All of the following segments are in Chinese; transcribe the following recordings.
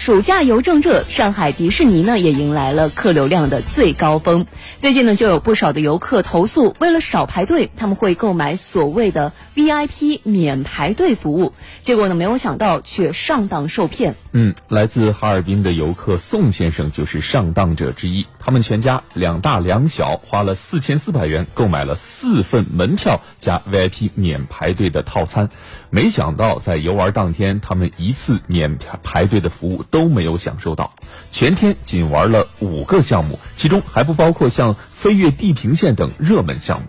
暑假邮正热，上海迪士尼呢也迎来了客流量的最高峰。最近呢，就有不少的游客投诉，为了少排队，他们会购买所谓的 VIP 免排队服务，结果呢，没有想到却上当受骗。嗯，来自哈尔滨的游客宋先生就是上当者之一。他们全家两大两小花了四千四百元购买了四份门票加 VIP 免排队的套餐，没想到在游玩当天，他们一次免排队的服务都没有享受到，全天仅玩了五个项目，其中还不包括像飞越地平线等热门项目。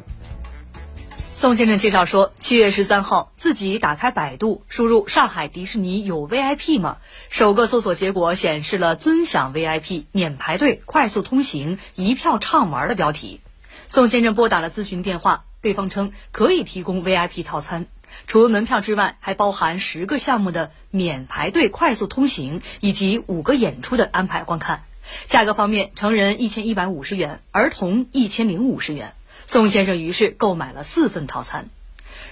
宋先生介绍说，七月十三号，自己打开百度，输入“上海迪士尼有 VIP 吗”，首个搜索结果显示了“尊享 VIP 免排队快速通行一票畅玩”的标题。宋先生拨打了咨询电话，对方称可以提供 VIP 套餐，除了门票之外，还包含十个项目的免排队快速通行以及五个演出的安排观看。价格方面，成人一千一百五十元，儿童一千零五十元。宋先生于是购买了四份套餐，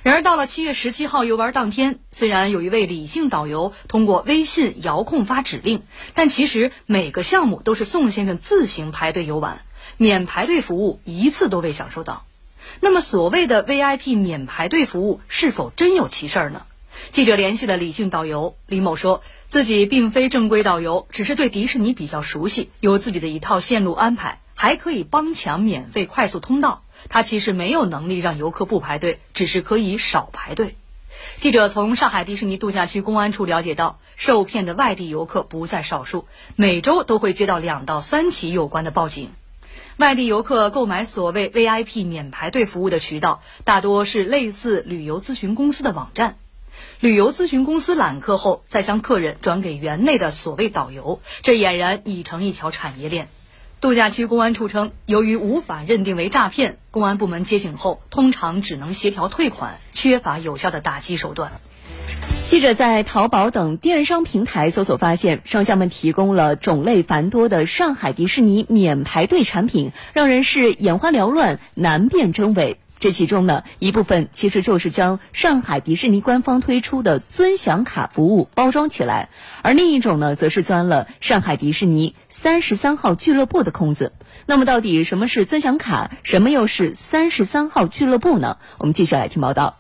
然而到了七月十七号游玩当天，虽然有一位理性导游通过微信遥控发指令，但其实每个项目都是宋先生自行排队游玩，免排队服务一次都未享受到。那么所谓的 VIP 免排队服务是否真有其事儿呢？记者联系了李姓导游李某，说自己并非正规导游，只是对迪士尼比较熟悉，有自己的一套线路安排，还可以帮抢免费快速通道。他其实没有能力让游客不排队，只是可以少排队。记者从上海迪士尼度假区公安处了解到，受骗的外地游客不在少数，每周都会接到两到三起有关的报警。外地游客购买所谓 VIP 免排队服务的渠道，大多是类似旅游咨询公司的网站。旅游咨询公司揽客后，再将客人转给园内的所谓导游，这俨然已成一条产业链。度假区公安处称，由于无法认定为诈骗，公安部门接警后通常只能协调退款，缺乏有效的打击手段。记者在淘宝等电商平台搜索发现，商家们提供了种类繁多的上海迪士尼免排队产品，让人是眼花缭乱，难辨真伪。这其中呢，一部分其实就是将上海迪士尼官方推出的尊享卡服务包装起来，而另一种呢，则是钻了上海迪士尼三十三号俱乐部的空子。那么，到底什么是尊享卡，什么又是三十三号俱乐部呢？我们继续来听报道。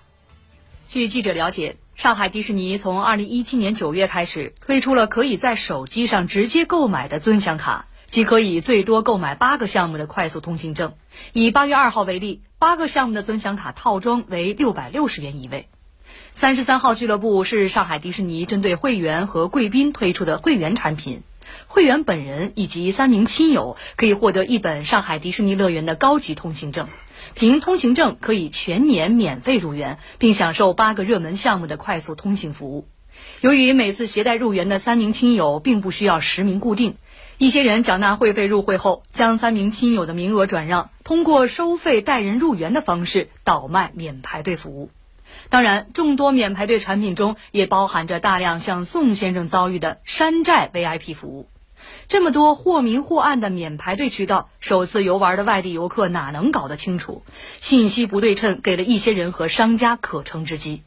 据记者了解，上海迪士尼从二零一七年九月开始推出了可以在手机上直接购买的尊享卡。即可以最多购买八个项目的快速通行证。以八月二号为例，八个项目的尊享卡套装为六百六十元一位。三十三号俱乐部是上海迪士尼针对会员和贵宾推出的会员产品。会员本人以及三名亲友可以获得一本上海迪士尼乐园的高级通行证，凭通行证可以全年免费入园，并享受八个热门项目的快速通行服务。由于每次携带入园的三名亲友并不需要实名固定。一些人缴纳会费入会后，将三名亲友的名额转让，通过收费带人入园的方式倒卖免排队服务。当然，众多免排队产品中也包含着大量像宋先生遭遇的山寨 VIP 服务。这么多或明或暗的免排队渠道，首次游玩的外地游客哪能搞得清楚？信息不对称，给了一些人和商家可乘之机。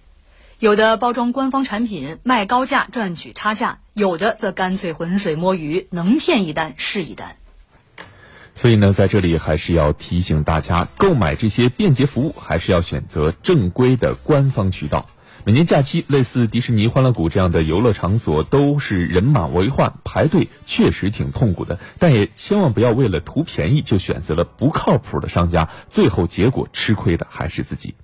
有的包装官方产品卖高价赚取差价，有的则干脆浑水摸鱼，能骗一单是一单。所以呢，在这里还是要提醒大家，购买这些便捷服务还是要选择正规的官方渠道。每年假期，类似迪士尼欢乐谷这样的游乐场所都是人满为患，排队确实挺痛苦的。但也千万不要为了图便宜就选择了不靠谱的商家，最后结果吃亏的还是自己。